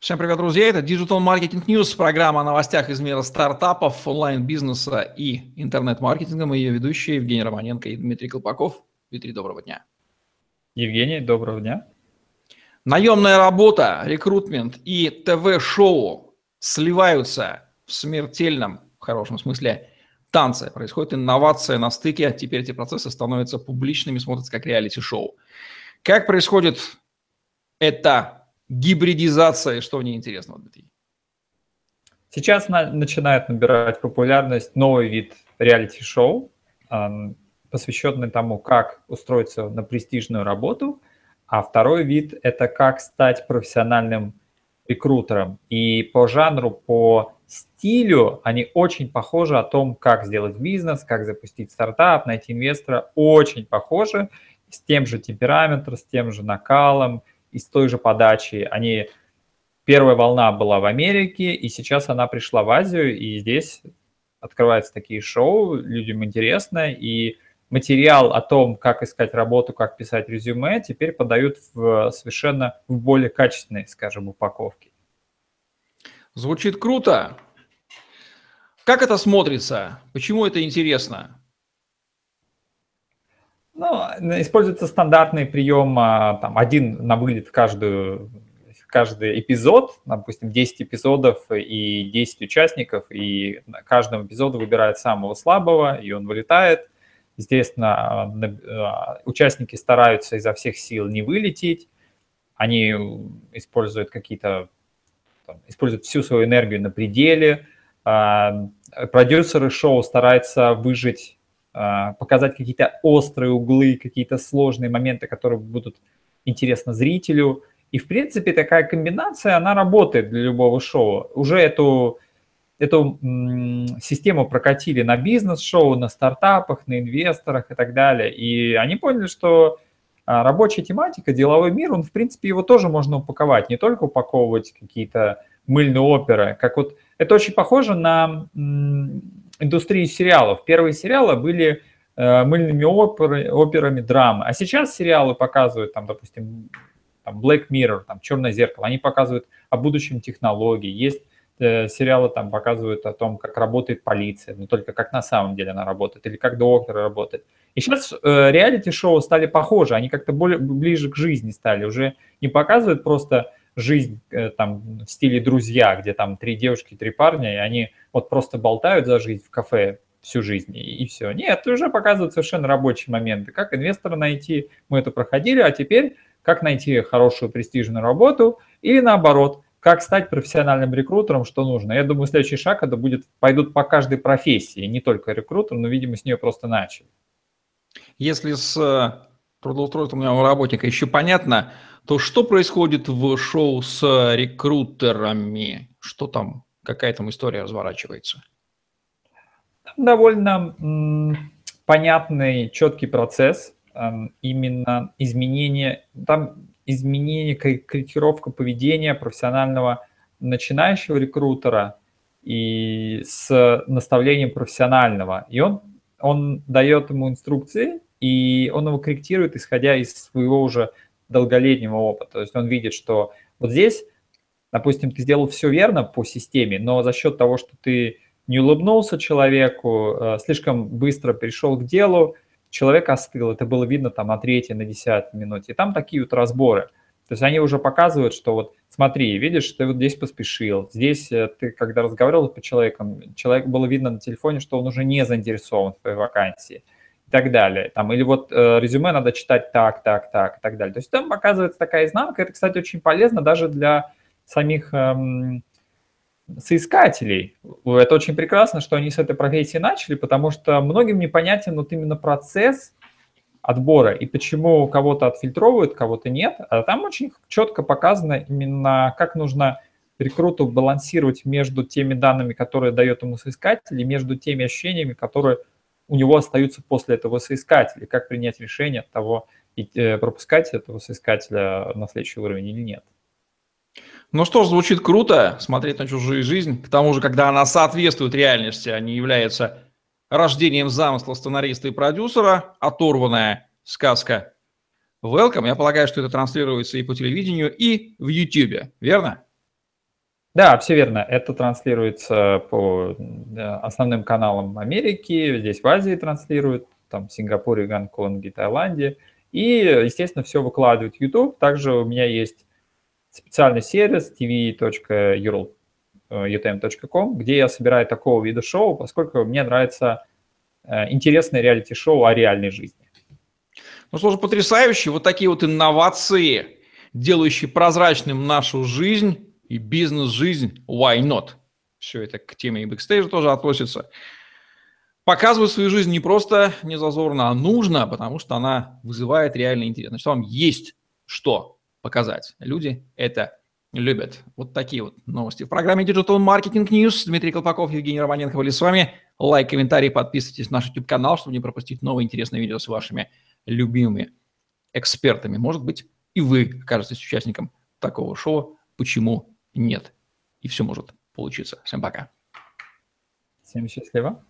Всем привет, друзья! Это Digital Marketing News, программа о новостях из мира стартапов, онлайн-бизнеса и интернет-маркетинга. Мы ее ведущие Евгений Романенко и Дмитрий Колпаков. Дмитрий, доброго дня. Евгений, доброго дня. Наемная работа, рекрутмент и ТВ-шоу сливаются в смертельном, в хорошем смысле, танце. Происходит инновация на стыке. Теперь эти процессы становятся публичными, смотрятся как реалити-шоу. Как происходит это гибридизация, что в ней интересного? Сейчас на, начинает набирать популярность новый вид реалити-шоу, э, посвященный тому, как устроиться на престижную работу, а второй вид – это как стать профессиональным рекрутером. И по жанру, по стилю они очень похожи о том, как сделать бизнес, как запустить стартап, найти инвестора. Очень похожи, с тем же темпераментом, с тем же накалом – из той же подачи. Они Первая волна была в Америке, и сейчас она пришла в Азию, и здесь открываются такие шоу, людям интересно, и материал о том, как искать работу, как писать резюме, теперь подают в совершенно в более качественной, скажем, упаковке. Звучит круто. Как это смотрится? Почему это интересно? Ну, используется стандартный прием, а, там, один на вылет каждую, каждый эпизод, допустим, 10 эпизодов и 10 участников, и каждому эпизоду выбирает самого слабого, и он вылетает. Естественно, а, а, участники стараются изо всех сил не вылететь, они используют какие-то, используют всю свою энергию на пределе, продюсеры шоу стараются выжить показать какие-то острые углы, какие-то сложные моменты, которые будут интересны зрителю. И, в принципе, такая комбинация, она работает для любого шоу. Уже эту, эту систему прокатили на бизнес-шоу, на стартапах, на инвесторах и так далее. И они поняли, что а, рабочая тематика, деловой мир, он, в принципе, его тоже можно упаковать. Не только упаковывать какие-то мыльные оперы. Как вот, это очень похоже на индустрии сериалов. Первые сериалы были э, мыльными оперы, операми драмы, а сейчас сериалы показывают, там, допустим, там Black Mirror, там Черное зеркало, они показывают о будущем технологий. Есть э, сериалы, там показывают о том, как работает полиция, но только как на самом деле она работает, или как доктор работает. И сейчас э, реалити-шоу стали похожи, они как-то более ближе к жизни стали, уже не показывают просто жизнь э, там в стиле «Друзья», где там три девушки, три парня, и они вот просто болтают за жизнь в кафе всю жизнь, и, и все. Нет, уже показывают совершенно рабочие моменты. Как инвестора найти, мы это проходили, а теперь как найти хорошую престижную работу или наоборот, как стать профессиональным рекрутером, что нужно. Я думаю, следующий шаг это будет, пойдут по каждой профессии, не только рекрутер, но, видимо, с нее просто начали. Если с э, трудоустройством работника еще понятно, то что происходит в шоу с рекрутерами? Что там, какая там история разворачивается? Довольно м, понятный, четкий процесс. Эм, именно изменение, там изменение, корректировка поведения профессионального начинающего рекрутера и с наставлением профессионального. И он, он дает ему инструкции, и он его корректирует, исходя из своего уже долголетнего опыта. То есть он видит, что вот здесь, допустим, ты сделал все верно по системе, но за счет того, что ты не улыбнулся человеку, э, слишком быстро перешел к делу, человек остыл. Это было видно там на третьей, на десятой минуте. И там такие вот разборы. То есть они уже показывают, что вот смотри, видишь, ты вот здесь поспешил. Здесь э, ты, когда разговаривал по человеком, человек было видно на телефоне, что он уже не заинтересован в твоей вакансии и так далее. Там, или вот э, резюме надо читать так, так, так и так далее. То есть там показывается такая изнанка. Это, кстати, очень полезно даже для самих эм, соискателей. Это очень прекрасно, что они с этой профессии начали, потому что многим непонятен вот именно процесс отбора и почему кого-то отфильтровывают, кого-то нет. А там очень четко показано именно, как нужно рекруту балансировать между теми данными, которые дает ему соискатель, и между теми ощущениями, которые у него остаются после этого соискателя, как принять решение от того, э, пропускать этого соискателя на следующий уровень или нет. Ну что ж, звучит круто, смотреть на чужую жизнь. К тому же, когда она соответствует реальности, а не является рождением замысла сценариста и продюсера, оторванная сказка. Welcome. Я полагаю, что это транслируется и по телевидению, и в YouTube, верно? Да, все верно. Это транслируется по основным каналам Америки, здесь в Азии транслируют, там в Сингапуре, Гонконге, Таиланде. И, естественно, все выкладывают в YouTube. Также у меня есть специальный сервис tv.url.utm.com, где я собираю такого вида шоу, поскольку мне нравится э, интересное реалити-шоу о реальной жизни. Ну, слушай, потрясающе. Вот такие вот инновации, делающие прозрачным нашу жизнь, и бизнес-жизнь, why not? Все это к теме и бэкстейджа тоже относится. Показывать свою жизнь не просто не зазорно, а нужно, потому что она вызывает реальный интерес. Значит, вам есть что показать. Люди это любят. Вот такие вот новости. В программе Digital Marketing News Дмитрий Колпаков, Евгений Романенко были с вами. Лайк, комментарий, подписывайтесь на наш YouTube-канал, чтобы не пропустить новые интересные видео с вашими любимыми экспертами. Может быть, и вы окажетесь участником такого шоу. Почему нет. И все может получиться. Всем пока. Всем счастливо.